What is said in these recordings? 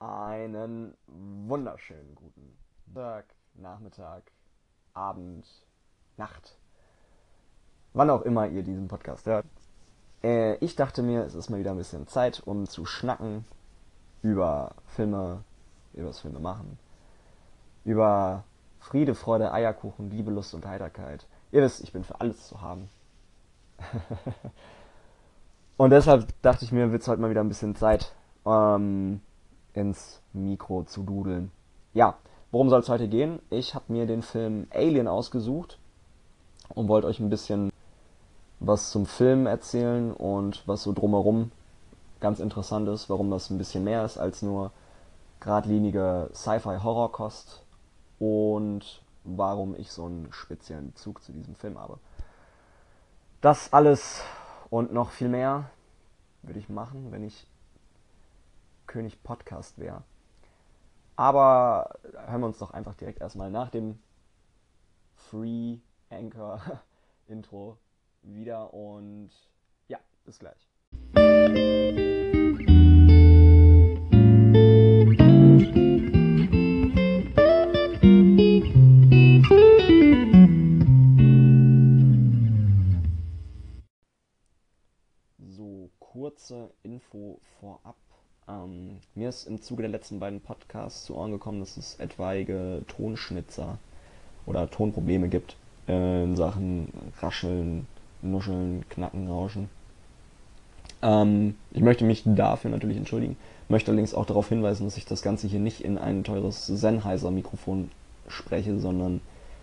Einen wunderschönen guten Tag, Nachmittag, Abend, Nacht. Wann auch immer ihr diesen Podcast hört. Äh, ich dachte mir, es ist mal wieder ein bisschen Zeit, um zu schnacken über Filme, über das Filme machen, über Friede, Freude, Eierkuchen, Liebe, Lust und Heiterkeit. Ihr wisst, ich bin für alles zu haben. und deshalb dachte ich mir, wird es heute mal wieder ein bisschen Zeit, ähm, ins Mikro zu dudeln. Ja, worum soll es heute gehen? Ich habe mir den Film Alien ausgesucht und wollte euch ein bisschen was zum Film erzählen und was so drumherum ganz interessant ist, warum das ein bisschen mehr ist als nur geradlinige Sci-Fi-Horrorkost und warum ich so einen speziellen Bezug zu diesem Film habe. Das alles und noch viel mehr würde ich machen, wenn ich König Podcast wäre. Aber hören wir uns doch einfach direkt erstmal nach dem Free Anchor Intro wieder und ja, bis gleich. So, kurze Info vorab. Ähm, mir ist im Zuge der letzten beiden Podcasts zu Ohren gekommen, dass es etwaige Tonschnitzer oder Tonprobleme gibt in Sachen Rascheln, Nuscheln, Knacken, Rauschen. Ähm, ich möchte mich dafür natürlich entschuldigen, möchte allerdings auch darauf hinweisen, dass ich das Ganze hier nicht in ein teures Sennheiser-Mikrofon spreche, sondern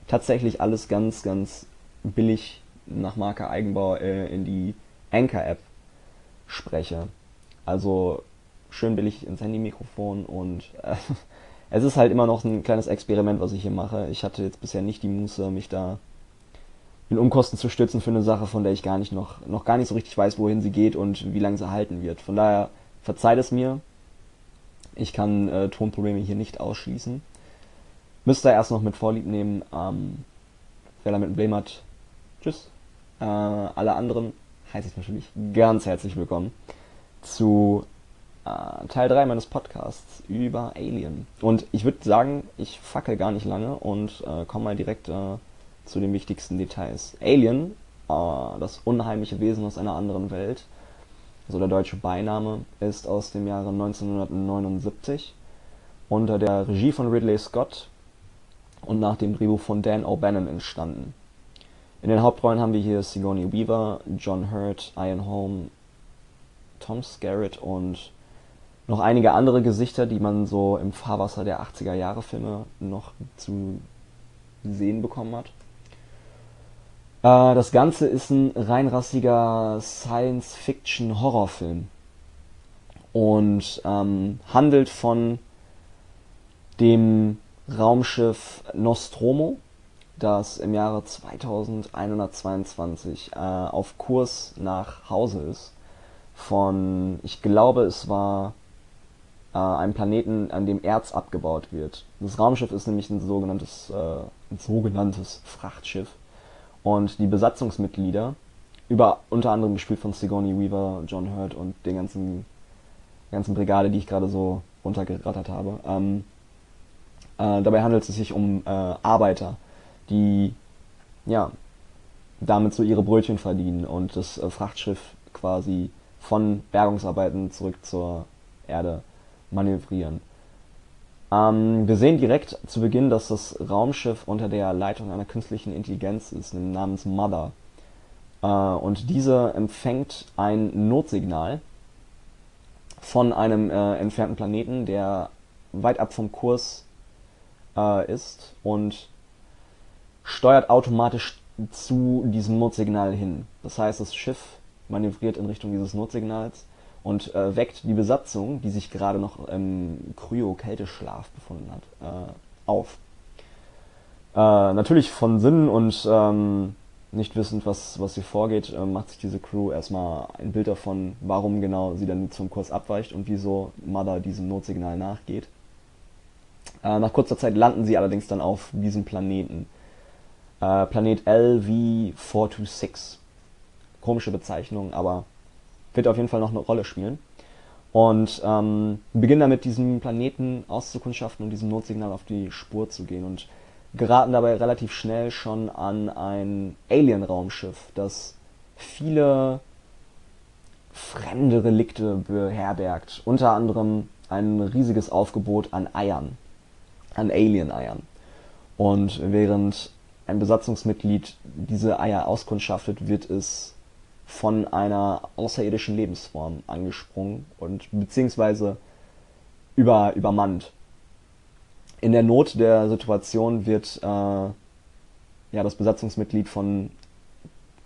tatsächlich alles ganz, ganz billig nach Marke Eigenbau äh, in die Anchor-App spreche. Also schön billig ins Handy-Mikrofon und äh, es ist halt immer noch ein kleines Experiment, was ich hier mache. Ich hatte jetzt bisher nicht die Muße, mich da in Umkosten zu stürzen für eine Sache, von der ich gar nicht noch, noch gar nicht so richtig weiß, wohin sie geht und wie lange sie halten wird. Von daher verzeiht es mir. Ich kann äh, Tonprobleme hier nicht ausschließen. Müsst ihr erst noch mit Vorlieb nehmen. Ähm, wer damit ein Blame hat, tschüss. Äh, alle anderen heiße ich natürlich ganz herzlich willkommen zu äh, Teil 3 meines Podcasts über Alien. Und ich würde sagen, ich fackel gar nicht lange und äh, komme mal direkt äh, zu den wichtigsten Details. Alien, äh, das unheimliche Wesen aus einer anderen Welt, also der deutsche Beiname, ist aus dem Jahre 1979 unter der Regie von Ridley Scott und nach dem Drehbuch von Dan O'Bannon entstanden. In den Hauptrollen haben wir hier Sigourney Weaver, John Hurt, Ian Holm, Tom Skerritt und noch einige andere Gesichter, die man so im Fahrwasser der 80er Jahre Filme noch zu sehen bekommen hat. Äh, das Ganze ist ein reinrassiger Science-Fiction-Horrorfilm und ähm, handelt von dem Raumschiff Nostromo, das im Jahre 2122 äh, auf Kurs nach Hause ist. Von, ich glaube, es war äh, einem Planeten, an dem Erz abgebaut wird. Das Raumschiff ist nämlich ein sogenanntes, äh, ein sogenanntes Frachtschiff. Und die Besatzungsmitglieder, über unter anderem gespielt von Sigourney Weaver, John Hurt und den ganzen, ganzen Brigade, die ich gerade so runtergerattert habe, ähm, äh, dabei handelt es sich um äh, Arbeiter, die ja damit so ihre Brötchen verdienen und das äh, Frachtschiff quasi von Bergungsarbeiten zurück zur Erde manövrieren. Ähm, wir sehen direkt zu Beginn, dass das Raumschiff unter der Leitung einer künstlichen Intelligenz ist, namens Mother. Äh, und diese empfängt ein Notsignal von einem äh, entfernten Planeten, der weit ab vom Kurs äh, ist und steuert automatisch zu diesem Notsignal hin. Das heißt, das Schiff manövriert in Richtung dieses Notsignals und äh, weckt die Besatzung, die sich gerade noch im Kryo-Kälteschlaf befunden hat, äh, auf. Äh, natürlich von Sinnen und ähm, nicht wissend, was, was hier vorgeht, äh, macht sich diese Crew erstmal ein Bild davon, warum genau sie dann zum Kurs abweicht und wieso Mother diesem Notsignal nachgeht. Äh, nach kurzer Zeit landen sie allerdings dann auf diesem Planeten. Äh, Planet LV426. Komische Bezeichnung, aber wird auf jeden Fall noch eine Rolle spielen. und ähm, beginnen damit, diesen Planeten auszukundschaften und diesem Notsignal auf die Spur zu gehen und geraten dabei relativ schnell schon an ein Alien-Raumschiff, das viele fremde Relikte beherbergt. Unter anderem ein riesiges Aufgebot an Eiern, an Alien-Eiern. Und während ein Besatzungsmitglied diese Eier auskundschaftet, wird es von einer außerirdischen Lebensform angesprungen und beziehungsweise über, übermannt. In der Not der Situation wird äh, ja, das Besatzungsmitglied von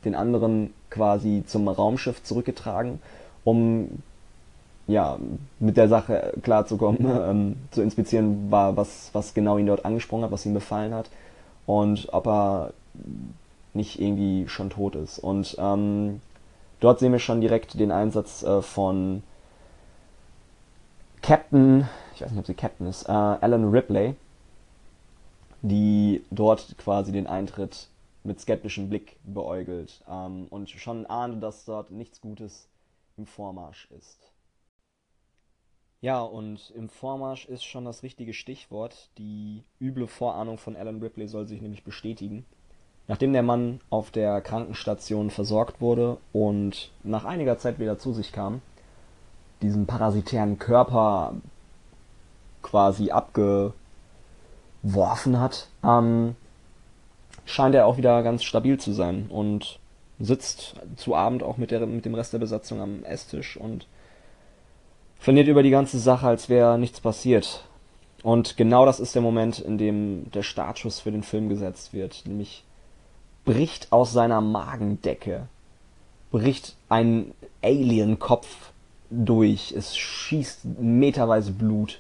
den anderen quasi zum Raumschiff zurückgetragen, um ja, mit der Sache klarzukommen, ähm, zu inspizieren, war, was, was genau ihn dort angesprungen hat, was ihm befallen hat und ob er nicht irgendwie schon tot ist. Und ähm, dort sehen wir schon direkt den Einsatz äh, von Captain, ich weiß nicht, ob sie Captain ist, äh, Alan Ripley, die dort quasi den Eintritt mit skeptischem Blick beäugelt ähm, und schon ahnt, dass dort nichts Gutes im Vormarsch ist. Ja, und im Vormarsch ist schon das richtige Stichwort. Die üble Vorahnung von Alan Ripley soll sich nämlich bestätigen. Nachdem der Mann auf der Krankenstation versorgt wurde und nach einiger Zeit wieder zu sich kam, diesen parasitären Körper quasi abgeworfen hat, ähm, scheint er auch wieder ganz stabil zu sein und sitzt zu Abend auch mit, der, mit dem Rest der Besatzung am Esstisch und verliert über die ganze Sache, als wäre nichts passiert. Und genau das ist der Moment, in dem der Startschuss für den Film gesetzt wird. Nämlich bricht aus seiner Magendecke, bricht ein Alien-Kopf durch. Es schießt meterweise Blut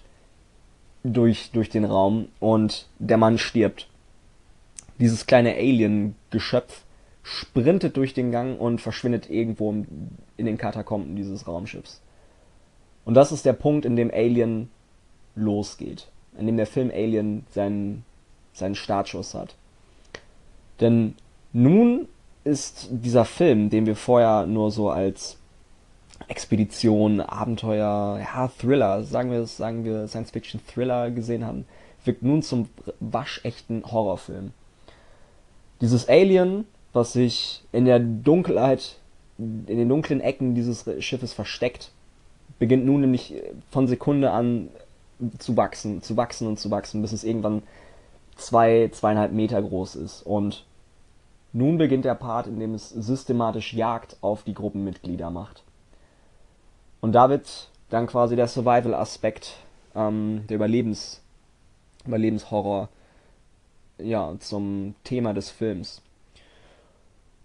durch, durch den Raum und der Mann stirbt. Dieses kleine Alien-Geschöpf sprintet durch den Gang und verschwindet irgendwo in den Katakomben dieses Raumschiffs. Und das ist der Punkt, in dem Alien losgeht. In dem der Film Alien seinen, seinen Startschuss hat. Denn nun ist dieser Film, den wir vorher nur so als Expedition, Abenteuer, ja, Thriller, sagen wir sagen wir Science-Fiction-Thriller gesehen haben, wirkt nun zum waschechten Horrorfilm. Dieses Alien, was sich in der Dunkelheit, in den dunklen Ecken dieses Schiffes versteckt, beginnt nun nämlich von Sekunde an zu wachsen, zu wachsen und zu wachsen, bis es irgendwann zwei, zweieinhalb Meter groß ist. Und nun beginnt der Part, in dem es systematisch Jagd auf die Gruppenmitglieder macht. Und da wird dann quasi der Survival-Aspekt, ähm, der Überlebens, Überlebenshorror, ja, zum Thema des Films.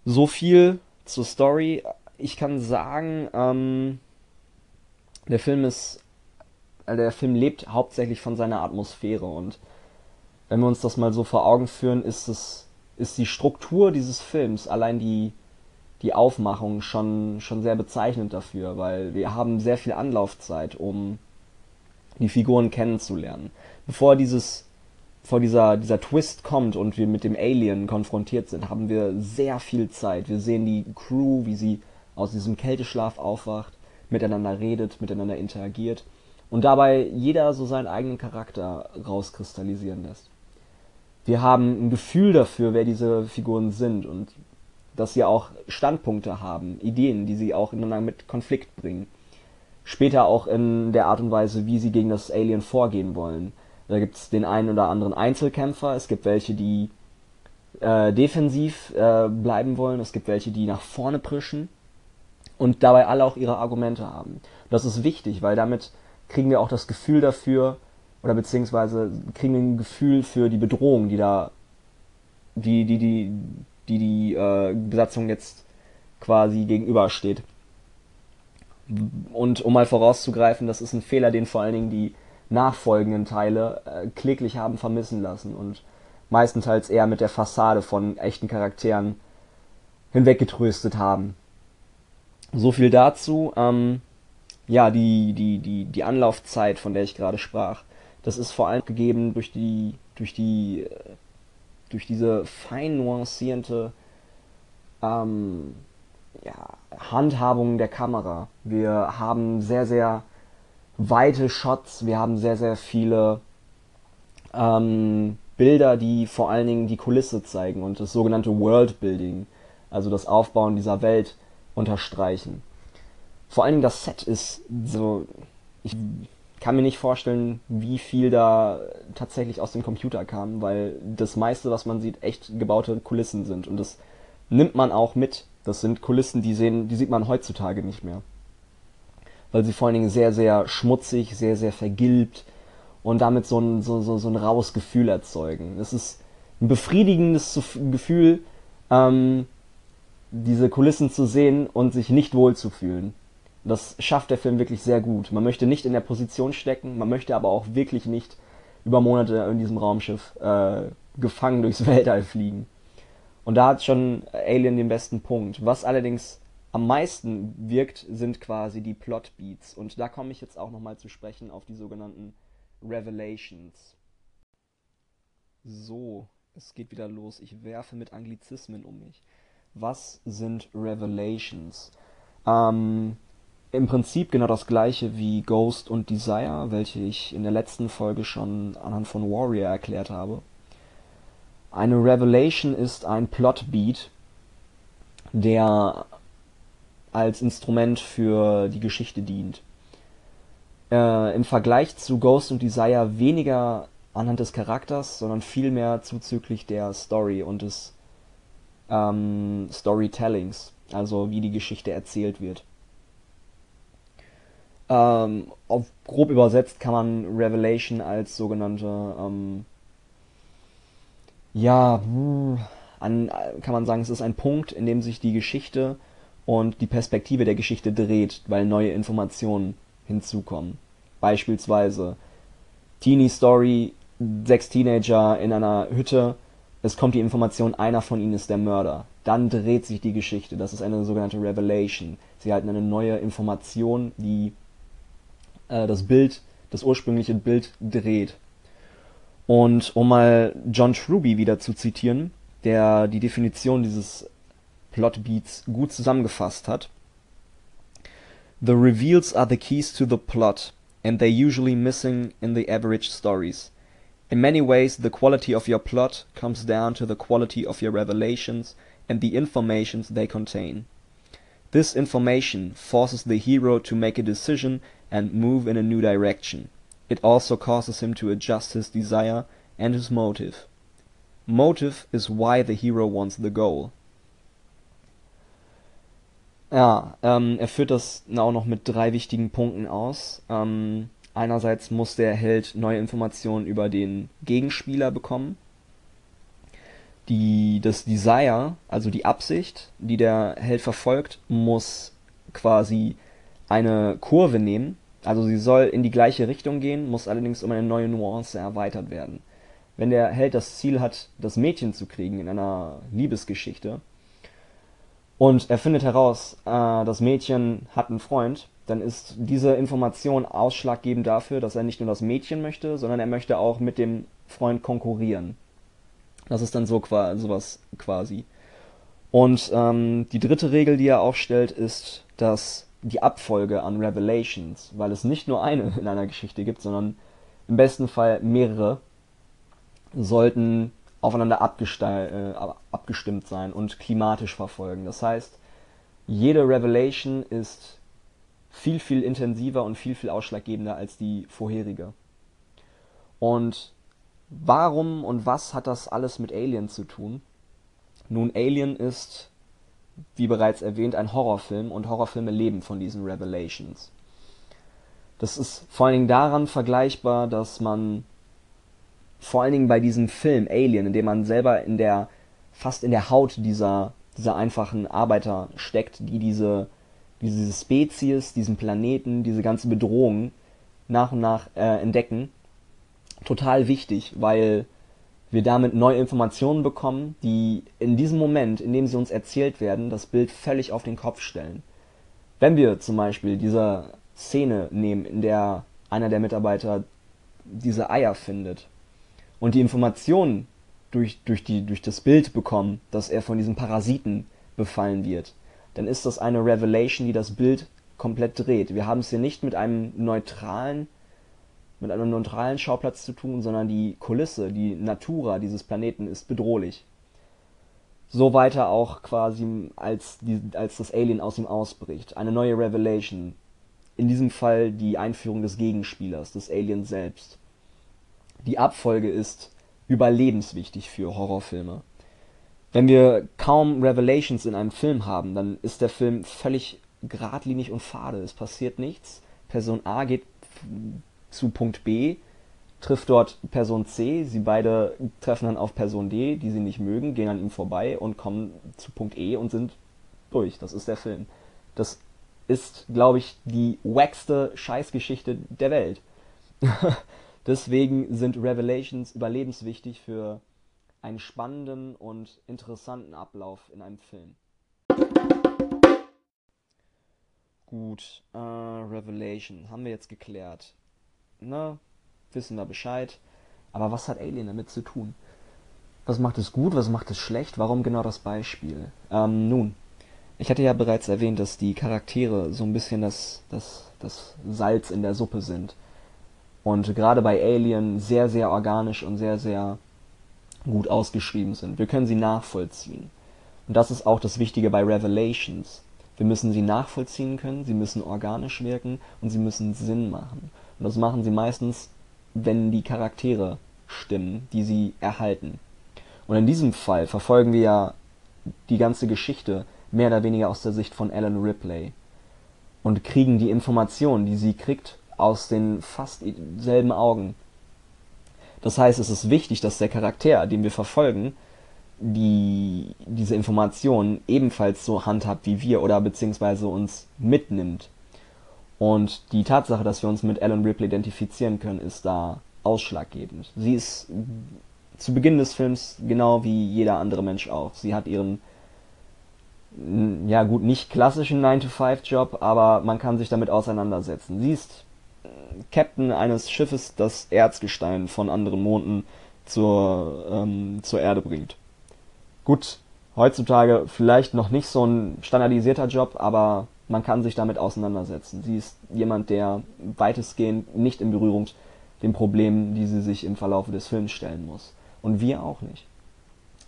So viel zur Story. Ich kann sagen, ähm, der Film ist, äh, der Film lebt hauptsächlich von seiner Atmosphäre und wenn wir uns das mal so vor Augen führen, ist es, ist die Struktur dieses Films, allein die, die Aufmachung schon, schon sehr bezeichnend dafür, weil wir haben sehr viel Anlaufzeit, um die Figuren kennenzulernen. Bevor dieses, bevor dieser, dieser Twist kommt und wir mit dem Alien konfrontiert sind, haben wir sehr viel Zeit. Wir sehen die Crew, wie sie aus diesem Kälteschlaf aufwacht miteinander redet, miteinander interagiert und dabei jeder so seinen eigenen Charakter rauskristallisieren lässt. Wir haben ein Gefühl dafür, wer diese Figuren sind und dass sie auch Standpunkte haben, Ideen, die sie auch ineinander mit Konflikt bringen. Später auch in der Art und Weise, wie sie gegen das Alien vorgehen wollen. Da gibt es den einen oder anderen Einzelkämpfer, es gibt welche, die äh, defensiv äh, bleiben wollen, es gibt welche, die nach vorne prischen und dabei alle auch ihre Argumente haben. Das ist wichtig, weil damit kriegen wir auch das Gefühl dafür, oder beziehungsweise kriegen ein Gefühl für die Bedrohung, die da, die, die, die, die, die äh, Besatzung jetzt quasi gegenübersteht. Und um mal vorauszugreifen, das ist ein Fehler, den vor allen Dingen die nachfolgenden Teile äh, kläglich haben vermissen lassen und meistenteils eher mit der Fassade von echten Charakteren hinweggetröstet haben. So viel dazu. Ähm, ja, die, die, die, die Anlaufzeit, von der ich gerade sprach, das ist vor allem gegeben durch die, durch die, durch diese fein nuancierte ähm, ja, Handhabung der Kamera. Wir haben sehr, sehr weite Shots, wir haben sehr, sehr viele ähm, Bilder, die vor allen Dingen die Kulisse zeigen und das sogenannte Worldbuilding, also das Aufbauen dieser Welt unterstreichen. Vor allen Dingen das Set ist so, ich kann mir nicht vorstellen, wie viel da tatsächlich aus dem Computer kam, weil das meiste, was man sieht, echt gebaute Kulissen sind und das nimmt man auch mit. Das sind Kulissen, die sehen, die sieht man heutzutage nicht mehr. Weil sie vor allen Dingen sehr, sehr schmutzig, sehr, sehr vergilbt, und damit so ein, so, so, so ein raues Gefühl erzeugen. Es ist ein befriedigendes Gefühl, ähm, diese Kulissen zu sehen und sich nicht wohl zu fühlen. Das schafft der Film wirklich sehr gut. Man möchte nicht in der Position stecken, man möchte aber auch wirklich nicht über Monate in diesem Raumschiff äh, gefangen durchs Weltall fliegen. Und da hat schon Alien den besten Punkt. Was allerdings am meisten wirkt, sind quasi die Plotbeats. Und da komme ich jetzt auch nochmal zu sprechen auf die sogenannten Revelations. So, es geht wieder los. Ich werfe mit Anglizismen um mich. Was sind Revelations? Ähm, Im Prinzip genau das gleiche wie Ghost und Desire, welche ich in der letzten Folge schon anhand von Warrior erklärt habe. Eine Revelation ist ein Plotbeat, der als Instrument für die Geschichte dient äh, im Vergleich zu Ghost und Desire weniger anhand des Charakters, sondern vielmehr zuzüglich der Story und des ähm, Storytellings, also wie die Geschichte erzählt wird. Ähm, auf, grob übersetzt kann man Revelation als sogenannte, ähm, ja, an, kann man sagen, es ist ein Punkt, in dem sich die Geschichte und die Perspektive der Geschichte dreht, weil neue Informationen hinzukommen. Beispielsweise Teenie Story, sechs Teenager in einer Hütte, es kommt die Information, einer von ihnen ist der Mörder. Dann dreht sich die Geschichte, das ist eine sogenannte Revelation. Sie halten eine neue Information, die äh, das Bild, das ursprüngliche Bild dreht. Und um mal John Truby wieder zu zitieren, der die Definition dieses Plotbeats gut zusammengefasst hat, The reveals are the keys to the plot, and they're usually missing in the average stories. In many ways, the quality of your plot comes down to the quality of your revelations and the informations they contain. This information forces the hero to make a decision and move in a new direction. It also causes him to adjust his desire and his motive. Motive is why the hero wants the goal. Ja, ähm, er führt das auch noch mit drei wichtigen Punkten aus. Ähm, einerseits muss der Held neue Informationen über den Gegenspieler bekommen. Die, das Desire, also die Absicht, die der Held verfolgt, muss quasi eine Kurve nehmen. Also sie soll in die gleiche Richtung gehen, muss allerdings um eine neue Nuance erweitert werden. Wenn der Held das Ziel hat, das Mädchen zu kriegen in einer Liebesgeschichte, und er findet heraus, äh, das Mädchen hat einen Freund, dann ist diese Information ausschlaggebend dafür, dass er nicht nur das Mädchen möchte, sondern er möchte auch mit dem Freund konkurrieren. Das ist dann so sowas quasi. Und ähm, die dritte Regel, die er aufstellt, ist, dass die Abfolge an Revelations, weil es nicht nur eine in einer Geschichte gibt, sondern im besten Fall mehrere, sollten aufeinander äh, abgestimmt sein und klimatisch verfolgen. Das heißt, jede Revelation ist viel, viel intensiver und viel, viel ausschlaggebender als die vorherige. Und warum und was hat das alles mit Alien zu tun? Nun, Alien ist, wie bereits erwähnt, ein Horrorfilm und Horrorfilme leben von diesen Revelations. Das ist vor allen Dingen daran vergleichbar, dass man vor allen Dingen bei diesem Film Alien, in dem man selber in der fast in der Haut dieser dieser einfachen Arbeiter steckt, die diese diese Spezies, diesen Planeten, diese ganze Bedrohung nach und nach äh, entdecken, total wichtig, weil wir damit neue Informationen bekommen, die in diesem Moment, in dem sie uns erzählt werden, das Bild völlig auf den Kopf stellen. Wenn wir zum Beispiel diese Szene nehmen, in der einer der Mitarbeiter diese Eier findet und die Informationen durch, durch, die, durch das Bild bekommen, dass er von diesen Parasiten befallen wird, dann ist das eine Revelation, die das Bild komplett dreht. Wir haben es hier nicht mit einem neutralen, mit einem neutralen Schauplatz zu tun, sondern die Kulisse, die Natura dieses Planeten ist bedrohlich. So weiter auch quasi, als, die, als das Alien aus ihm ausbricht. Eine neue Revelation. In diesem Fall die Einführung des Gegenspielers, des Aliens selbst. Die Abfolge ist überlebenswichtig für Horrorfilme. Wenn wir kaum Revelations in einem Film haben, dann ist der Film völlig geradlinig und fade. Es passiert nichts. Person A geht zu Punkt B, trifft dort Person C. Sie beide treffen dann auf Person D, die sie nicht mögen, gehen an ihm vorbei und kommen zu Punkt E und sind durch. Das ist der Film. Das ist, glaube ich, die wackste Scheißgeschichte der Welt. Deswegen sind Revelations überlebenswichtig für einen spannenden und interessanten Ablauf in einem Film. Gut, äh, Revelation haben wir jetzt geklärt. Ne, wissen wir Bescheid. Aber was hat Alien damit zu tun? Was macht es gut, was macht es schlecht? Warum genau das Beispiel? Ähm, nun, ich hatte ja bereits erwähnt, dass die Charaktere so ein bisschen das, das, das Salz in der Suppe sind. Und gerade bei Alien sehr, sehr organisch und sehr, sehr gut ausgeschrieben sind. Wir können sie nachvollziehen. Und das ist auch das Wichtige bei Revelations. Wir müssen sie nachvollziehen können, sie müssen organisch wirken und sie müssen Sinn machen. Und das machen sie meistens, wenn die Charaktere stimmen, die sie erhalten. Und in diesem Fall verfolgen wir ja die ganze Geschichte mehr oder weniger aus der Sicht von Ellen Ripley und kriegen die Informationen, die sie kriegt, aus den fast selben Augen. Das heißt, es ist wichtig, dass der Charakter, den wir verfolgen, die, diese Informationen ebenfalls so handhabt wie wir oder beziehungsweise uns mitnimmt. Und die Tatsache, dass wir uns mit Ellen Ripley identifizieren können, ist da ausschlaggebend. Sie ist zu Beginn des Films genau wie jeder andere Mensch auch. Sie hat ihren, ja gut, nicht klassischen 9-to-5-Job, aber man kann sich damit auseinandersetzen. Sie ist Captain eines Schiffes, das Erzgestein von anderen Monden zur, ähm, zur Erde bringt. Gut, heutzutage vielleicht noch nicht so ein standardisierter Job, aber man kann sich damit auseinandersetzen. Sie ist jemand, der weitestgehend nicht in Berührung den Problemen, die sie sich im Verlauf des Films stellen muss. Und wir auch nicht.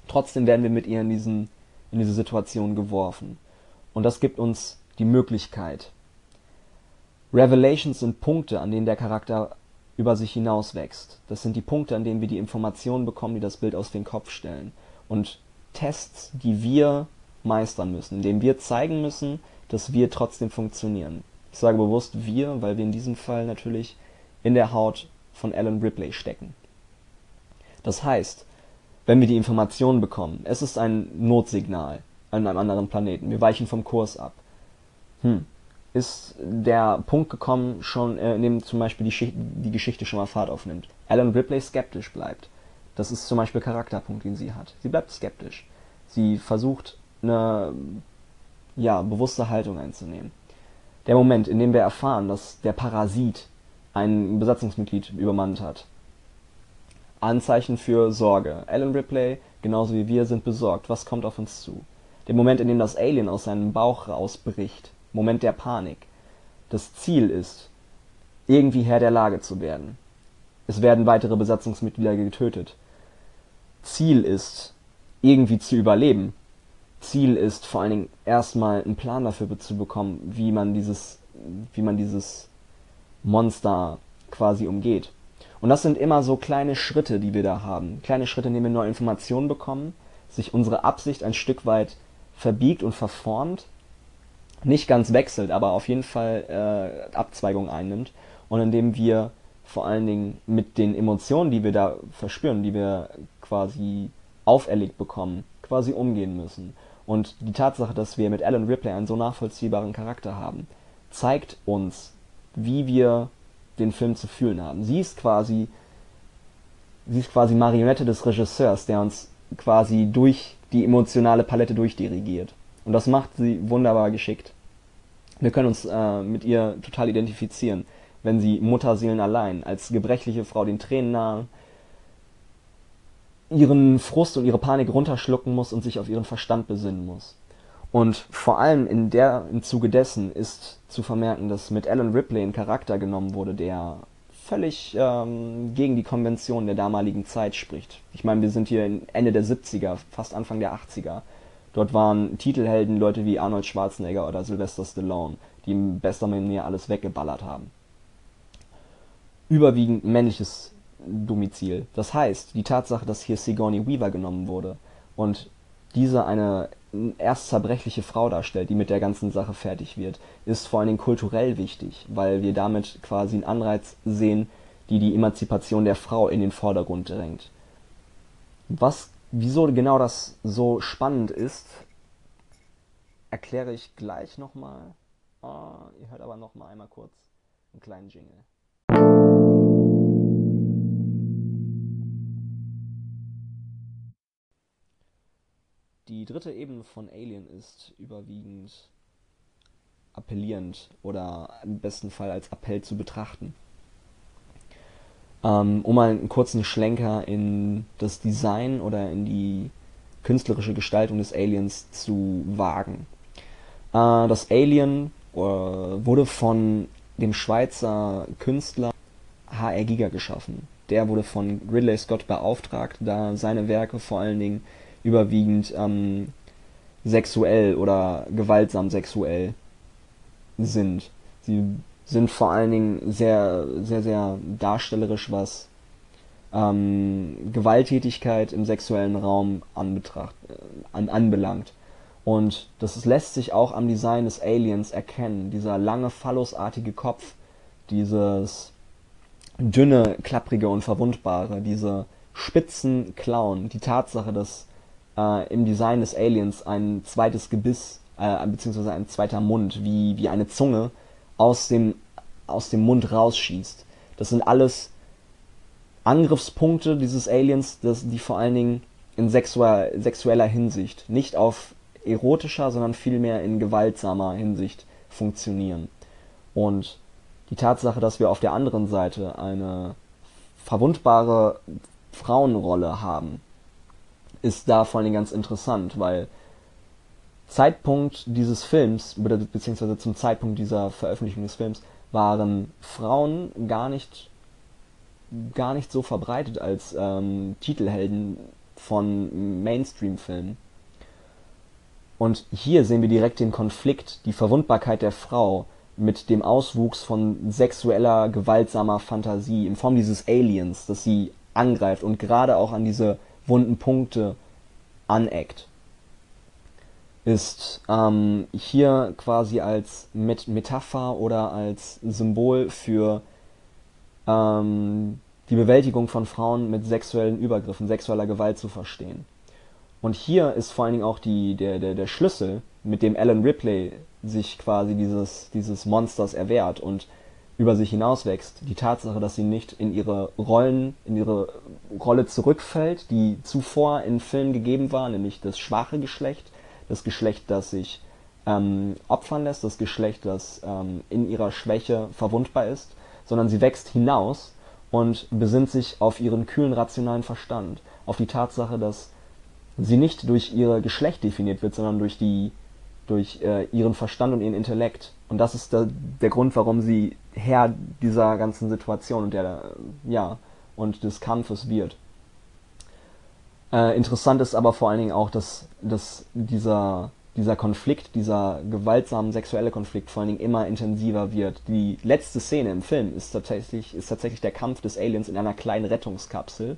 Trotzdem werden wir mit ihr in, diesen, in diese Situation geworfen. Und das gibt uns die Möglichkeit. Revelations sind Punkte, an denen der Charakter über sich hinaus wächst. Das sind die Punkte, an denen wir die Informationen bekommen, die das Bild aus dem Kopf stellen. Und Tests, die wir meistern müssen, indem wir zeigen müssen, dass wir trotzdem funktionieren. Ich sage bewusst wir, weil wir in diesem Fall natürlich in der Haut von Alan Ripley stecken. Das heißt, wenn wir die Informationen bekommen, es ist ein Notsignal an einem anderen Planeten, wir weichen vom Kurs ab. Hm, ist der Punkt gekommen, schon äh, in dem zum Beispiel die, die Geschichte schon mal Fahrt aufnimmt. Alan Ripley skeptisch bleibt. Das ist zum Beispiel Charakterpunkt, den sie hat. Sie bleibt skeptisch. Sie versucht eine ja, bewusste Haltung einzunehmen. Der Moment, in dem wir erfahren, dass der Parasit ein Besatzungsmitglied übermannt hat. Anzeichen für Sorge. Alan Ripley, genauso wie wir, sind besorgt. Was kommt auf uns zu? Der Moment, in dem das Alien aus seinem Bauch rausbricht. Moment der Panik. Das Ziel ist, irgendwie Herr der Lage zu werden. Es werden weitere Besatzungsmitglieder getötet. Ziel ist, irgendwie zu überleben. Ziel ist vor allen Dingen erstmal einen Plan dafür zu bekommen, wie man dieses, wie man dieses Monster quasi umgeht. Und das sind immer so kleine Schritte, die wir da haben. Kleine Schritte, in denen wir neue Informationen bekommen, sich unsere Absicht ein Stück weit verbiegt und verformt, nicht ganz wechselt, aber auf jeden Fall äh, Abzweigung einnimmt und indem wir vor allen Dingen mit den Emotionen, die wir da verspüren, die wir quasi auferlegt bekommen, quasi umgehen müssen. Und die Tatsache, dass wir mit Alan Ripley einen so nachvollziehbaren Charakter haben, zeigt uns, wie wir den Film zu fühlen haben. Sie ist quasi, sie ist quasi Marionette des Regisseurs, der uns quasi durch die emotionale Palette durchdirigiert. Und das macht sie wunderbar geschickt. Wir können uns äh, mit ihr total identifizieren, wenn sie Mutterseelen allein als gebrechliche Frau den Tränen nahe ihren Frust und ihre Panik runterschlucken muss und sich auf ihren Verstand besinnen muss. Und vor allem in der, im Zuge dessen ist zu vermerken, dass mit Alan Ripley ein Charakter genommen wurde, der völlig ähm, gegen die Konvention der damaligen Zeit spricht. Ich meine, wir sind hier Ende der 70er, fast Anfang der 80er. Dort waren Titelhelden Leute wie Arnold Schwarzenegger oder Sylvester Stallone, die in bester Manier alles weggeballert haben. Überwiegend männliches Domizil. Das heißt, die Tatsache, dass hier Sigourney Weaver genommen wurde und diese eine erst zerbrechliche Frau darstellt, die mit der ganzen Sache fertig wird, ist vor allen Dingen kulturell wichtig, weil wir damit quasi einen Anreiz sehen, die die Emanzipation der Frau in den Vordergrund drängt. Was, wieso genau das so spannend ist, erkläre ich gleich nochmal. Oh, ihr hört aber nochmal einmal kurz einen kleinen Jingle. Die dritte Ebene von Alien ist überwiegend appellierend oder im besten Fall als Appell zu betrachten. Ähm, um mal einen kurzen Schlenker in das Design oder in die künstlerische Gestaltung des Aliens zu wagen. Äh, das Alien äh, wurde von dem Schweizer Künstler H.R. Giger geschaffen. Der wurde von Ridley Scott beauftragt, da seine Werke vor allen Dingen überwiegend ähm, sexuell oder gewaltsam sexuell sind. Sie sind vor allen Dingen sehr, sehr, sehr darstellerisch, was ähm, Gewalttätigkeit im sexuellen Raum anbetracht, äh, an, anbelangt. Und das lässt sich auch am Design des Aliens erkennen. Dieser lange phallusartige Kopf, dieses dünne, klapprige und verwundbare, diese spitzen Klauen, die Tatsache, dass äh, im Design des Aliens ein zweites Gebiss, äh, beziehungsweise ein zweiter Mund, wie, wie eine Zunge, aus dem, aus dem Mund rausschießt. Das sind alles Angriffspunkte dieses Aliens, das, die vor allen Dingen in sexuell, sexueller Hinsicht, nicht auf erotischer, sondern vielmehr in gewaltsamer Hinsicht funktionieren. Und die Tatsache, dass wir auf der anderen Seite eine verwundbare Frauenrolle haben, ist da vor allem ganz interessant, weil Zeitpunkt dieses Films, beziehungsweise zum Zeitpunkt dieser Veröffentlichung des Films, waren Frauen gar nicht, gar nicht so verbreitet als ähm, Titelhelden von Mainstream-Filmen. Und hier sehen wir direkt den Konflikt, die Verwundbarkeit der Frau mit dem Auswuchs von sexueller, gewaltsamer Fantasie in Form dieses Aliens, das sie angreift und gerade auch an diese wunden Punkte aneckt, ist ähm, hier quasi als Met Metapher oder als Symbol für ähm, die Bewältigung von Frauen mit sexuellen Übergriffen, sexueller Gewalt zu verstehen. Und hier ist vor allen Dingen auch die, der, der, der Schlüssel, mit dem Alan Ripley sich quasi dieses, dieses Monsters erwehrt und über sich hinauswächst. Die Tatsache, dass sie nicht in ihre Rollen, in ihre Rolle zurückfällt, die zuvor in Filmen gegeben war, nämlich das schwache Geschlecht, das Geschlecht, das sich ähm, opfern lässt, das Geschlecht, das ähm, in ihrer Schwäche verwundbar ist, sondern sie wächst hinaus und besinnt sich auf ihren kühlen, rationalen Verstand, auf die Tatsache, dass sie nicht durch ihr Geschlecht definiert wird, sondern durch die durch äh, ihren Verstand und ihren Intellekt. Und das ist der, der Grund, warum sie Herr dieser ganzen Situation und der, ja, und des Kampfes wird. Äh, interessant ist aber vor allen Dingen auch, dass, dass dieser, dieser Konflikt, dieser gewaltsame sexuelle Konflikt vor allen Dingen immer intensiver wird. Die letzte Szene im Film ist tatsächlich, ist tatsächlich der Kampf des Aliens in einer kleinen Rettungskapsel,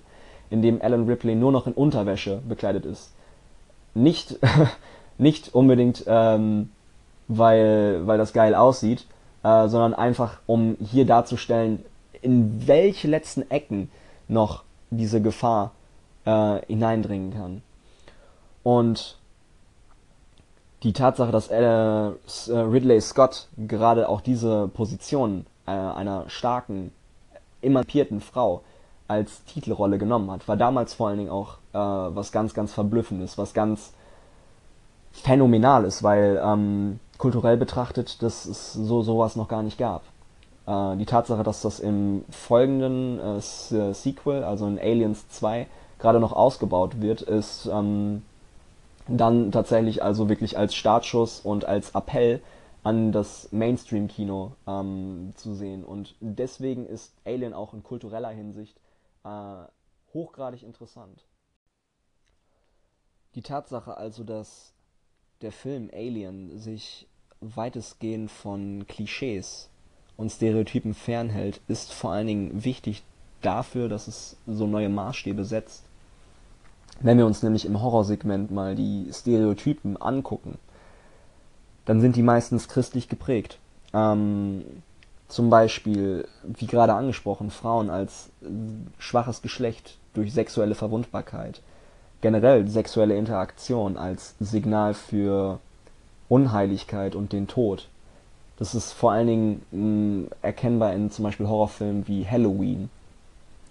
in dem Alan Ripley nur noch in Unterwäsche bekleidet ist. Nicht, nicht unbedingt, ähm, weil, weil das geil aussieht, äh, sondern einfach, um hier darzustellen, in welche letzten Ecken noch diese Gefahr äh, hineindringen kann. Und die Tatsache, dass äh, Ridley Scott gerade auch diese Position äh, einer starken, emanzipierten Frau als Titelrolle genommen hat, war damals vor allen Dingen auch äh, was ganz, ganz Verblüffendes, was ganz Phänomenales, weil ähm, kulturell betrachtet, dass es so sowas noch gar nicht gab. Äh, die Tatsache, dass das im folgenden äh, Sequel, also in Aliens 2, gerade noch ausgebaut wird, ist ähm, dann tatsächlich also wirklich als Startschuss und als Appell an das Mainstream-Kino ähm, zu sehen. Und deswegen ist Alien auch in kultureller Hinsicht äh, hochgradig interessant. Die Tatsache also, dass der Film Alien sich weitestgehend von Klischees und Stereotypen fernhält, ist vor allen Dingen wichtig dafür, dass es so neue Maßstäbe setzt. Wenn wir uns nämlich im Horrorsegment mal die Stereotypen angucken, dann sind die meistens christlich geprägt. Ähm, zum Beispiel, wie gerade angesprochen, Frauen als schwaches Geschlecht durch sexuelle Verwundbarkeit. Generell sexuelle Interaktion als Signal für Unheiligkeit und den Tod. Das ist vor allen Dingen mh, erkennbar in zum Beispiel Horrorfilmen wie Halloween,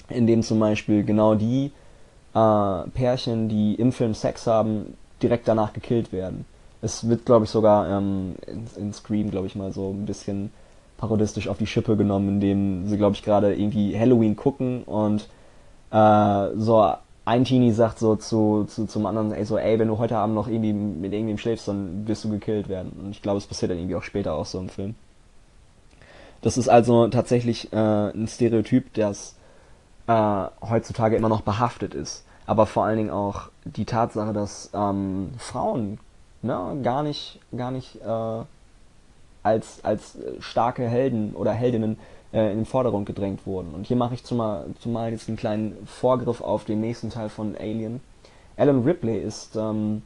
in dem zum Beispiel genau die äh, Pärchen, die im Film Sex haben, direkt danach gekillt werden. Es wird, glaube ich, sogar ähm, in, in Scream, glaube ich mal, so ein bisschen parodistisch auf die Schippe genommen, indem sie, glaube ich, gerade irgendwie Halloween gucken und äh, so ein Teenie sagt so zu, zu, zum anderen, ey, so, ey, wenn du heute Abend noch irgendwie mit irgendwem schläfst, dann wirst du gekillt werden. Und ich glaube, es passiert dann irgendwie auch später auch so im Film. Das ist also tatsächlich äh, ein Stereotyp, das äh, heutzutage immer noch behaftet ist. Aber vor allen Dingen auch die Tatsache, dass ähm, Frauen ne, gar nicht, gar nicht äh, als, als starke Helden oder Heldinnen äh, in den Vordergrund gedrängt wurden. Und hier mache ich zumal, zumal jetzt einen kleinen Vorgriff auf den nächsten Teil von Alien. Ellen Ripley ist ähm,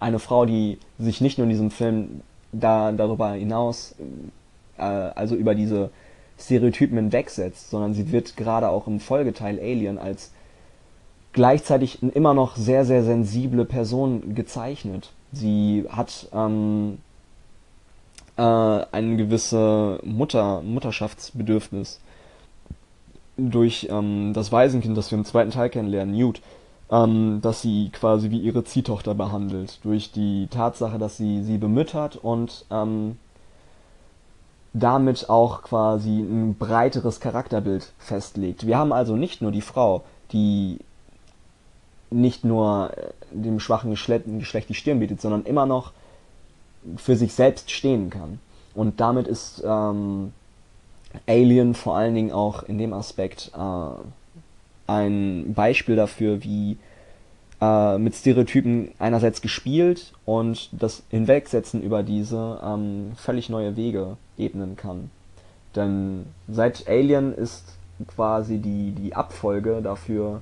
eine Frau, die sich nicht nur in diesem Film da darüber hinaus, äh, also über diese Stereotypen hinwegsetzt, sondern sie wird gerade auch im Folgeteil Alien als gleichzeitig immer noch sehr, sehr sensible Person gezeichnet. Sie hat ähm, äh, ein gewisse Mutter, Mutterschaftsbedürfnis durch ähm, das Waisenkind, das wir im zweiten Teil kennenlernen, Newt, ähm, dass sie quasi wie ihre Ziehtochter behandelt, durch die Tatsache, dass sie sie bemüttert und ähm, damit auch quasi ein breiteres Charakterbild festlegt. Wir haben also nicht nur die Frau, die nicht nur äh, dem schwachen Geschlecht, Geschlecht die Stirn bietet, sondern immer noch für sich selbst stehen kann. Und damit ist ähm, Alien vor allen Dingen auch in dem Aspekt äh, ein Beispiel dafür, wie äh, mit Stereotypen einerseits gespielt und das Hinwegsetzen über diese ähm, völlig neue Wege ebnen kann. Denn seit Alien ist quasi die, die Abfolge dafür,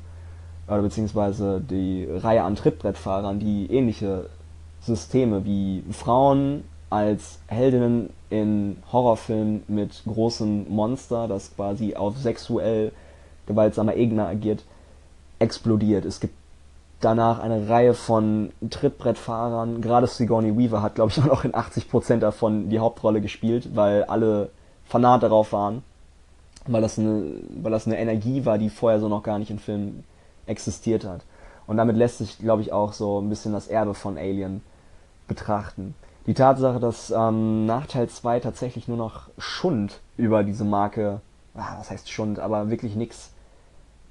oder beziehungsweise die Reihe an Trittbrettfahrern, die ähnliche Systeme wie Frauen als Heldinnen in Horrorfilmen mit großem Monster, das quasi auf sexuell gewaltsamer Ebene agiert, explodiert. Es gibt danach eine Reihe von Trittbrettfahrern. Gerade Sigourney Weaver hat, glaube ich, auch noch in 80% davon die Hauptrolle gespielt, weil alle Fanat darauf waren. Weil das, eine, weil das eine Energie war, die vorher so noch gar nicht im Film existiert hat. Und damit lässt sich, glaube ich, auch so ein bisschen das Erbe von Alien betrachten. Die Tatsache, dass ähm, nach Teil 2 tatsächlich nur noch Schund über diese Marke, ah, was heißt Schund, aber wirklich nichts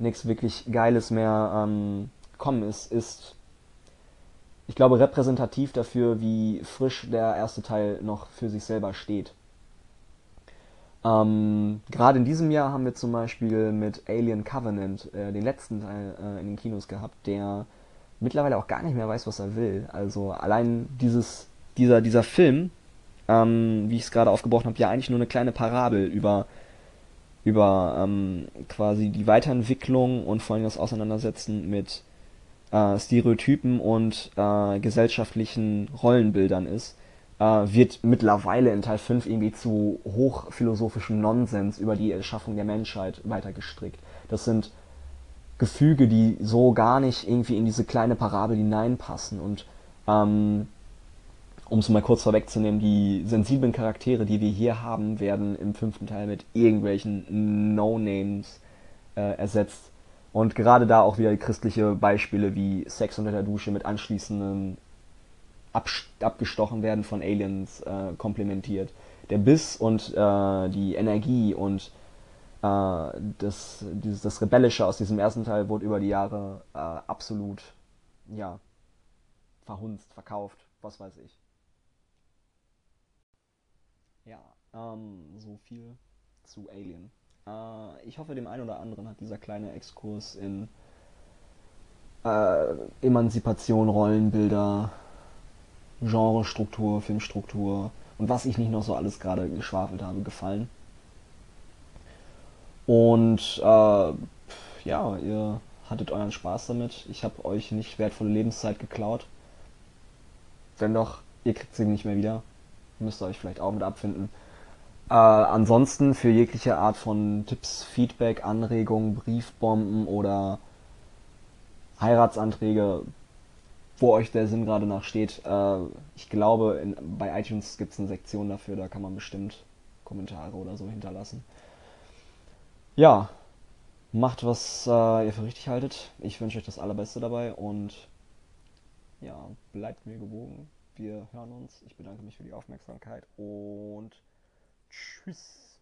nichts wirklich Geiles mehr ähm, kommen ist, ist, ich glaube, repräsentativ dafür, wie frisch der erste Teil noch für sich selber steht. Ähm, Gerade in diesem Jahr haben wir zum Beispiel mit Alien Covenant äh, den letzten Teil äh, in den Kinos gehabt, der mittlerweile auch gar nicht mehr weiß, was er will. Also allein dieses, dieser, dieser Film, ähm, wie ich es gerade aufgebrochen habe, ja eigentlich nur eine kleine Parabel über, über ähm, quasi die Weiterentwicklung und vor allem das Auseinandersetzen mit äh, Stereotypen und äh, gesellschaftlichen Rollenbildern ist, äh, wird mittlerweile in Teil 5 irgendwie zu hochphilosophischem Nonsens über die Erschaffung der Menschheit weitergestrickt. Das sind Gefüge, die so gar nicht irgendwie in diese kleine Parabel hineinpassen. Und ähm, um es mal kurz vorwegzunehmen, die sensiblen Charaktere, die wir hier haben, werden im fünften Teil mit irgendwelchen No-Names äh, ersetzt. Und gerade da auch wieder christliche Beispiele wie Sex unter der Dusche mit anschließenden abgestochen werden von Aliens äh, komplementiert. Der Biss und äh, die Energie und das, dieses, das Rebellische aus diesem ersten Teil wurde über die Jahre äh, absolut, ja, verhunzt, verkauft, was weiß ich. Ja, ähm, so viel zu Alien. Äh, ich hoffe, dem einen oder anderen hat dieser kleine Exkurs in äh, Emanzipation, Rollenbilder, Genrestruktur, Filmstruktur und was ich nicht noch so alles gerade geschwafelt habe, gefallen. Und äh, ja, ihr hattet euren Spaß damit. Ich habe euch nicht wertvolle Lebenszeit geklaut. Wenn doch, ihr kriegt sie nicht mehr wieder. Müsst ihr euch vielleicht auch mit abfinden. Äh, ansonsten für jegliche Art von Tipps, Feedback, Anregungen, Briefbomben oder Heiratsanträge, wo euch der Sinn gerade nach steht. Äh, ich glaube, in, bei iTunes gibt es eine Sektion dafür, da kann man bestimmt Kommentare oder so hinterlassen. Ja, macht, was äh, ihr für richtig haltet. Ich wünsche euch das Allerbeste dabei und ja, bleibt mir gewogen. Wir hören uns. Ich bedanke mich für die Aufmerksamkeit und tschüss.